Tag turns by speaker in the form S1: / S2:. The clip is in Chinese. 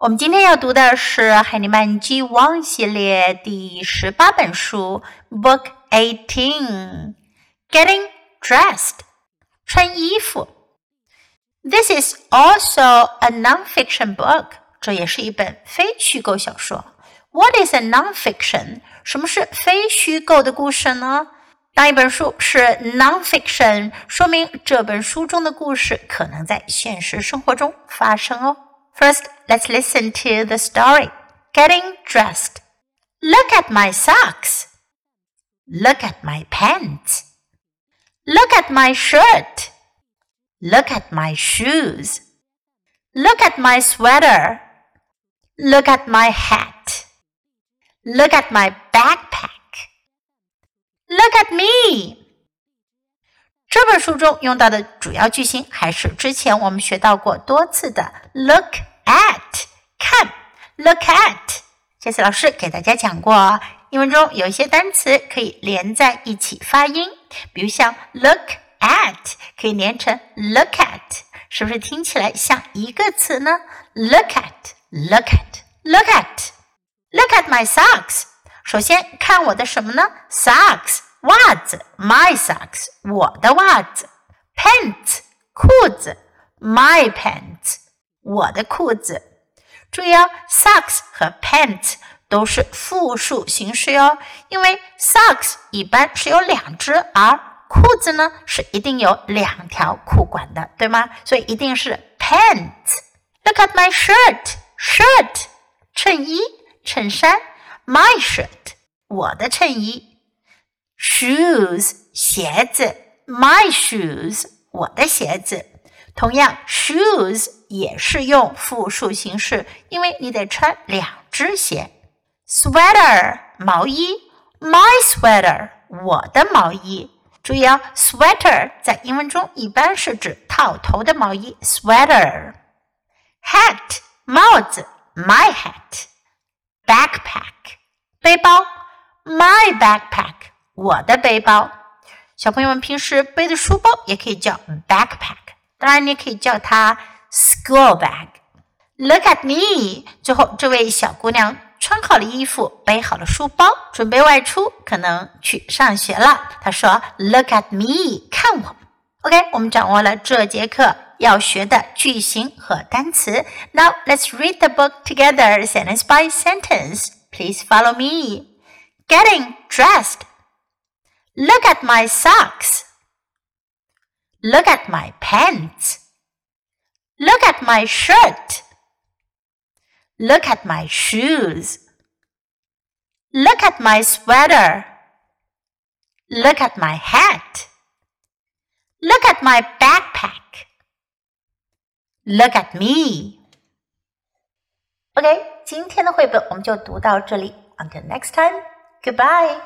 S1: 我们今天要读的是海尼曼 G 汪系列第十八本书，Book Eighteen Getting Dressed 穿衣服。This is also a nonfiction book，这也是一本非虚构小说。What is a nonfiction？什么是非虚构的故事呢？当一本书是 nonfiction，说明这本书中的故事可能在现实生活中发生哦。First, let's listen to the story. Getting dressed. Look at my socks. Look at my pants. Look at my shirt. Look at my shoes. Look at my sweater. Look at my hat. Look at my backpack. Look at me. 这本书中用到的主要句型还是之前我们学到过多次的 look at 看 look at。这次老师给大家讲过，英文中有一些单词可以连在一起发音，比如像 look at 可以连成 look at，是不是听起来像一个词呢？look at，look at，look at，look at my socks。首先看我的什么呢？socks。袜子，my socks，我的袜子；pants，裤子，my pants，我的裤子。注意哦，socks 和 pants 都是复数形式哟，因为 socks 一般是有两只，而裤子呢是一定有两条裤管的，对吗？所以一定是 pants。Look at my shirt，shirt，衬衣、衬衫；my shirt，我的衬衣。shoes 鞋子，my shoes 我的鞋子。同样，shoes 也是用复数形式，因为你得穿两只鞋。sweater 毛衣，my sweater 我的毛衣。注意啊，sweater 在英文中一般是指套头的毛衣，sweater。hat 帽子，my hat。backpack 背包，my backpack。我的背包，小朋友们平时背的书包也可以叫 backpack，当然你也可以叫它 school bag。Look at me！最后，这位小姑娘穿好了衣服，背好了书包，准备外出，可能去上学了。她说：“Look at me，看我。” OK，我们掌握了这节课要学的句型和单词。Now let's read the book together, sentence by sentence. Please follow me. Getting dressed. Look at my socks. Look at my pants. Look at my shirt. Look at my shoes. Look at my sweater. Look at my hat. Look at my backpack. Look at me. OK，今天的绘本我们就读到这里。Until next time, goodbye.